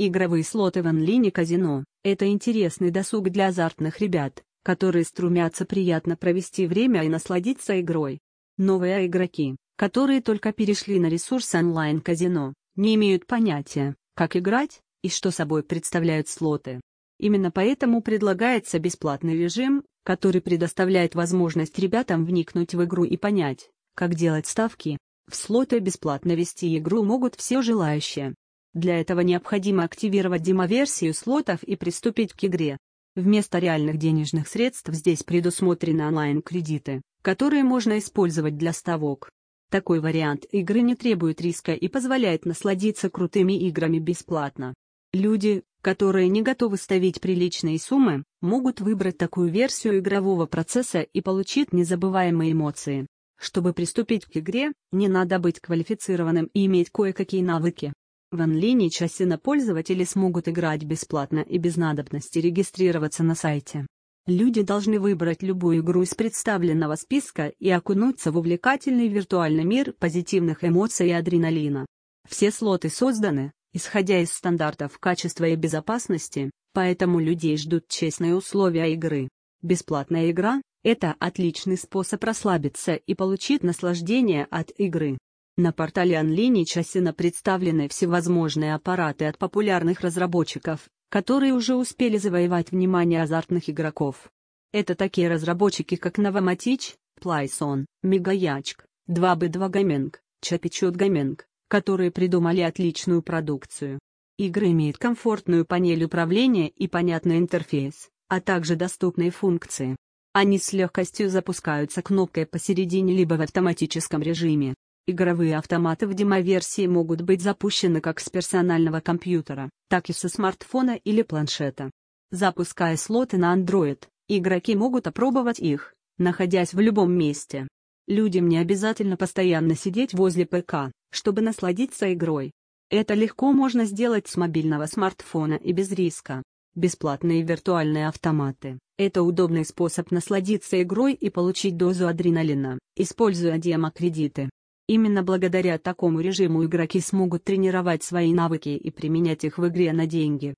Игровые слоты в онлине казино – это интересный досуг для азартных ребят, которые стремятся приятно провести время и насладиться игрой. Новые игроки, которые только перешли на ресурс онлайн-казино, не имеют понятия, как играть и что собой представляют слоты. Именно поэтому предлагается бесплатный режим, который предоставляет возможность ребятам вникнуть в игру и понять, как делать ставки. В слоты бесплатно вести игру могут все желающие. Для этого необходимо активировать демоверсию слотов и приступить к игре. Вместо реальных денежных средств здесь предусмотрены онлайн-кредиты, которые можно использовать для ставок. Такой вариант игры не требует риска и позволяет насладиться крутыми играми бесплатно. Люди, которые не готовы ставить приличные суммы, могут выбрать такую версию игрового процесса и получить незабываемые эмоции. Чтобы приступить к игре, не надо быть квалифицированным и иметь кое-какие навыки. В онлайне часина пользователи смогут играть бесплатно и без надобности регистрироваться на сайте. Люди должны выбрать любую игру из представленного списка и окунуться в увлекательный виртуальный мир позитивных эмоций и адреналина. Все слоты созданы, исходя из стандартов качества и безопасности, поэтому людей ждут честные условия игры. Бесплатная игра – это отличный способ расслабиться и получить наслаждение от игры. На портале Unlini Часина представлены всевозможные аппараты от популярных разработчиков, которые уже успели завоевать внимание азартных игроков. Это такие разработчики как Novomatic, Playson, Megaячк, 2B2 Gaming, Chappichut Gaming, которые придумали отличную продукцию. Игры имеют комфортную панель управления и понятный интерфейс, а также доступные функции. Они с легкостью запускаются кнопкой посередине либо в автоматическом режиме. Игровые автоматы в демоверсии могут быть запущены как с персонального компьютера, так и со смартфона или планшета. Запуская слоты на Android, игроки могут опробовать их, находясь в любом месте. Людям не обязательно постоянно сидеть возле ПК, чтобы насладиться игрой. Это легко можно сделать с мобильного смартфона и без риска. Бесплатные виртуальные автоматы – это удобный способ насладиться игрой и получить дозу адреналина, используя демокредиты. Именно благодаря такому режиму игроки смогут тренировать свои навыки и применять их в игре на деньги.